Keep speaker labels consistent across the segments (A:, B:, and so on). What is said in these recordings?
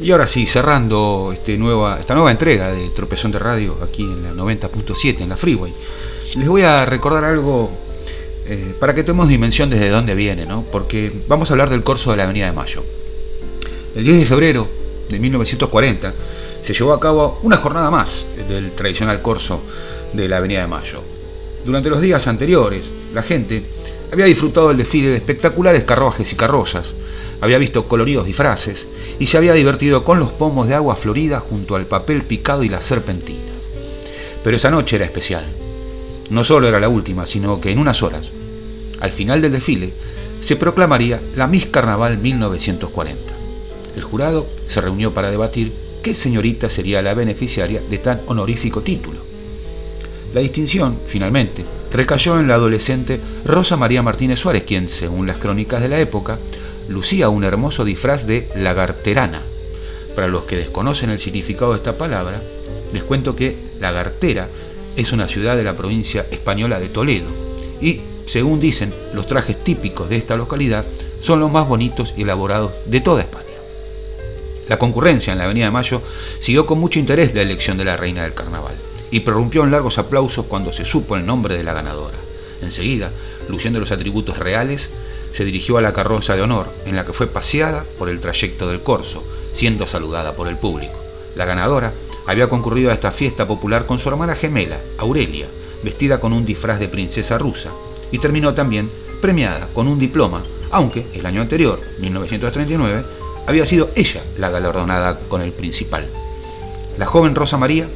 A: Y ahora sí, cerrando este esta nueva entrega de Tropezón de Radio aquí en la 90.7, en la Freeway, les voy a recordar algo eh, para que tomemos dimensión desde dónde viene, ¿no? porque vamos a hablar del corso de la Avenida de Mayo. El 10 de febrero de 1940 se llevó a cabo una jornada más del tradicional corso de la Avenida de Mayo. Durante los días anteriores, la gente había disfrutado del desfile de espectaculares carruajes y carrozas, había visto coloridos disfraces y se había divertido con los pomos de agua florida junto al papel picado y las serpentinas. Pero esa noche era especial. No solo era la última, sino que en unas horas, al final del desfile, se proclamaría la Miss Carnaval 1940. El jurado se reunió para debatir qué señorita sería la beneficiaria de tan honorífico título. La distinción, finalmente, recayó en la adolescente Rosa María Martínez Suárez, quien, según las crónicas de la época, lucía un hermoso disfraz de lagarterana. Para los que desconocen el significado de esta palabra, les cuento que Lagartera es una ciudad de la provincia española de Toledo y, según dicen, los trajes típicos de esta localidad son los más bonitos y elaborados de toda España. La concurrencia en la Avenida de Mayo siguió con mucho interés la elección de la reina del carnaval y prorrumpió en largos aplausos cuando se supo el nombre de la ganadora. Enseguida, luciendo los atributos reales, se dirigió a la carroza de honor, en la que fue paseada por el trayecto del corso, siendo saludada por el público. La ganadora había concurrido a esta fiesta popular con su hermana gemela, Aurelia, vestida con un disfraz de princesa rusa, y terminó también premiada con un diploma, aunque el año anterior, 1939, había sido ella la galardonada con el principal. La joven Rosa María,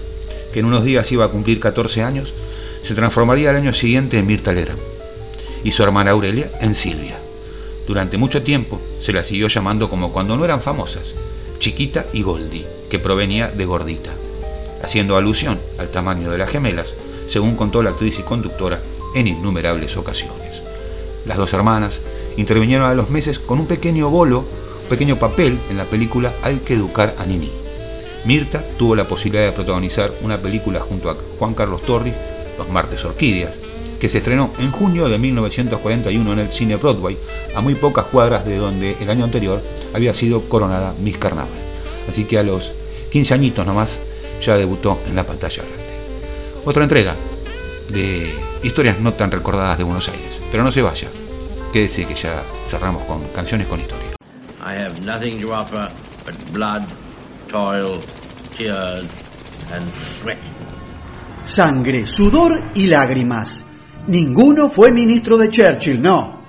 A: que en unos días iba a cumplir 14 años, se transformaría al año siguiente en Mirta Legrand, y su hermana Aurelia en Silvia. Durante mucho tiempo se la siguió llamando como cuando no eran famosas, Chiquita y Goldie, que provenía de gordita, haciendo alusión al tamaño de las gemelas, según contó la actriz y conductora en innumerables ocasiones. Las dos hermanas intervinieron a los meses con un pequeño bolo, un pequeño papel en la película Hay que educar a Nini. Mirta tuvo la posibilidad de protagonizar una película junto a Juan Carlos Torri, Los Martes Orquídeas, que se estrenó en junio de 1941 en el cine Broadway, a muy pocas cuadras de donde el año anterior había sido coronada Miss Carnaval. Así que a los 15 añitos nomás ya debutó en la pantalla grande. Otra entrega de historias no tan recordadas de Buenos Aires. Pero no se vaya, quédese que ya cerramos con canciones con historia.
B: I have nothing to offer but blood, toil, tears, and sweat.
C: Sangre, sudor y lágrimas. Ninguno fue ministro de Churchill, no.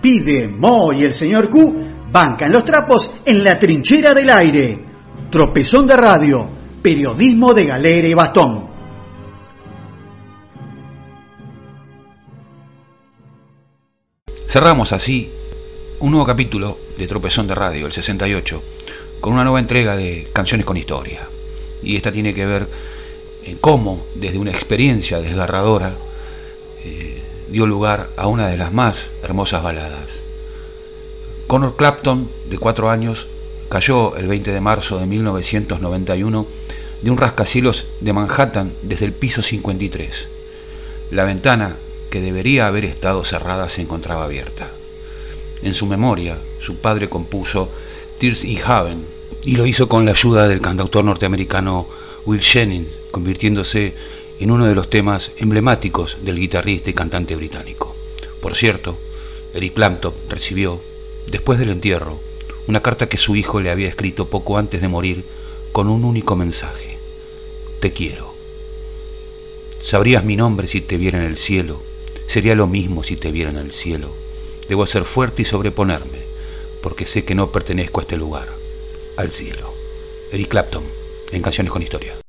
C: Pide, Mo y el señor Q bancan los trapos en la trinchera del aire. Tropezón de radio, periodismo de galera y bastón.
A: Cerramos así un nuevo capítulo de Tropezón de Radio, el 68, con una nueva entrega de Canciones con Historia. Y esta tiene que ver en cómo, desde una experiencia desgarradora, eh, dio lugar a una de las más hermosas baladas. Connor Clapton, de cuatro años, cayó el 20 de marzo de 1991 de un rascacielos de Manhattan desde el piso 53. La ventana que debería haber estado cerrada se encontraba abierta. En su memoria, su padre compuso Tears in Heaven y lo hizo con la ayuda del cantautor norteamericano Will Jennings, convirtiéndose en uno de los temas emblemáticos del guitarrista y cantante británico. Por cierto, Eric Clapton recibió, después del entierro,
D: una carta que su hijo le había escrito poco antes de morir con un único mensaje. Te quiero. Sabrías mi nombre si te viera en el cielo. Sería lo mismo si te viera en el cielo. Debo ser fuerte y sobreponerme, porque sé que no pertenezco a este lugar, al cielo. Eric Clapton, en Canciones con Historia.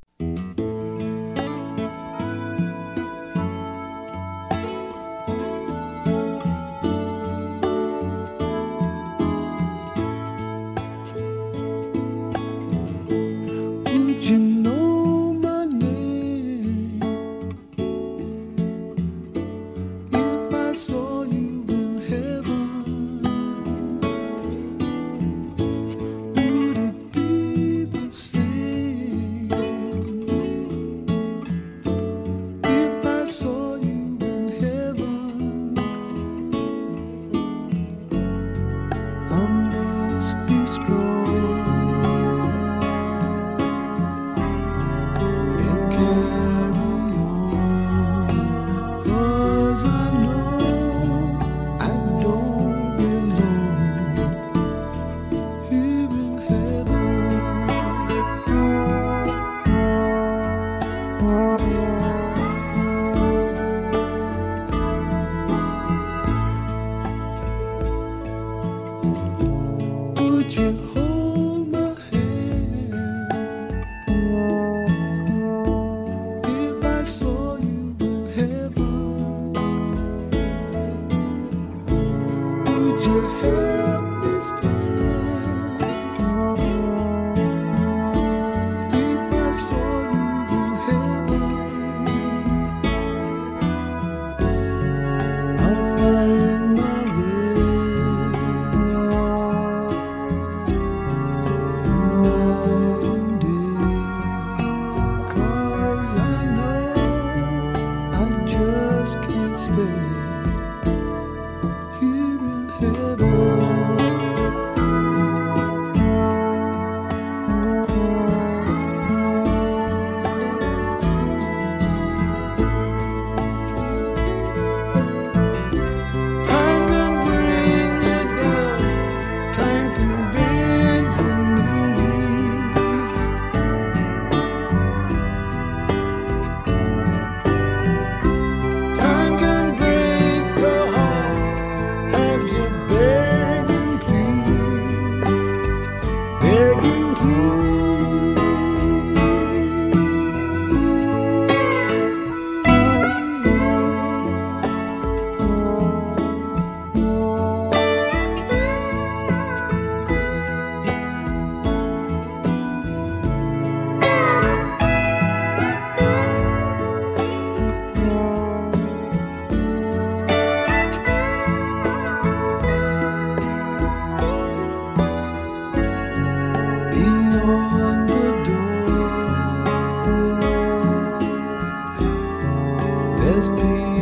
E: whisper says peace.